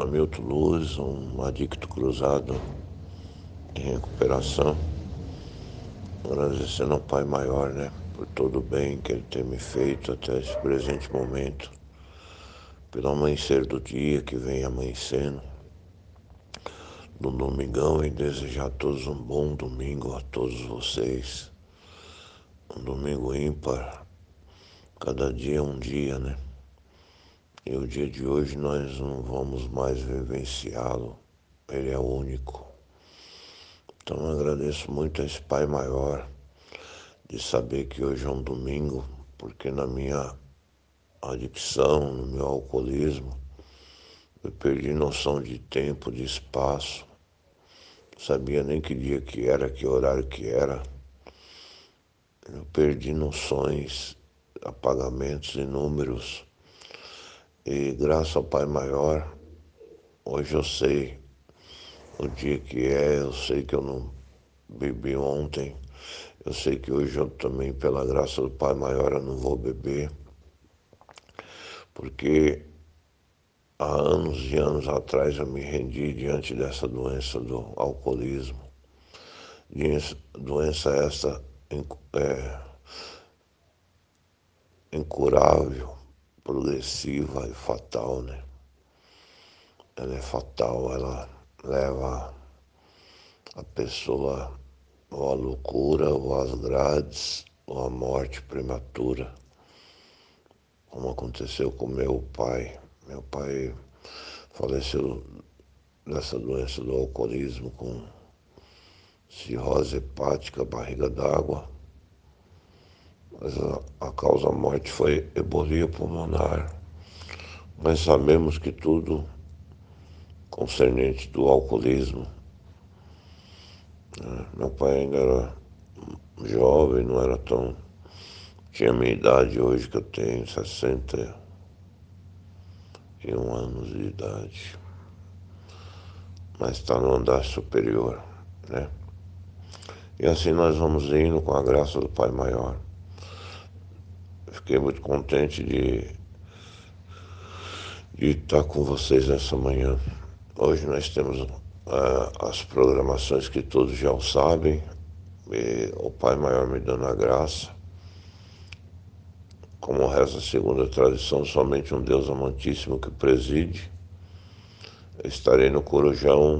Hamilton Luz, um adicto cruzado em recuperação. Agradecendo ao Pai Maior, né? Por todo o bem que Ele tem me feito até esse presente momento. Pelo amanhecer do dia que vem amanhecendo. No domingão e desejar a todos um bom domingo a todos vocês. Um domingo ímpar. Cada dia é um dia, né? E o dia de hoje nós não vamos mais vivenciá-lo, ele é único. Então agradeço muito a esse Pai Maior de saber que hoje é um domingo, porque na minha adicção, no meu alcoolismo, eu perdi noção de tempo, de espaço, não sabia nem que dia que era, que horário que era. Eu perdi noções, apagamentos e números e graças ao Pai Maior, hoje eu sei o dia que é, eu sei que eu não bebi ontem, eu sei que hoje eu também, pela graça do Pai Maior, eu não vou beber, porque há anos e anos atrás eu me rendi diante dessa doença do alcoolismo, doença essa é, incurável, progressiva e fatal, né? Ela é fatal, ela leva a pessoa ou à loucura, ou às grades, ou à morte prematura, como aconteceu com meu pai. Meu pai faleceu dessa doença do alcoolismo com cirrose hepática, barriga d'água mas a, causa morte foi ebolia pulmonar. Mas sabemos que tudo concernente do alcoolismo. Né? Meu pai ainda era jovem, não era tão. Tinha a minha idade hoje, que eu tenho 61 anos de idade. Mas está no andar superior, né? E assim nós vamos indo com a graça do Pai Maior. Fiquei muito contente de, de estar com vocês nessa manhã. Hoje nós temos uh, as programações que todos já sabem, e o Pai Maior me dando a graça. Como reza a segunda tradição, somente um Deus amantíssimo que preside. Estarei no Corujão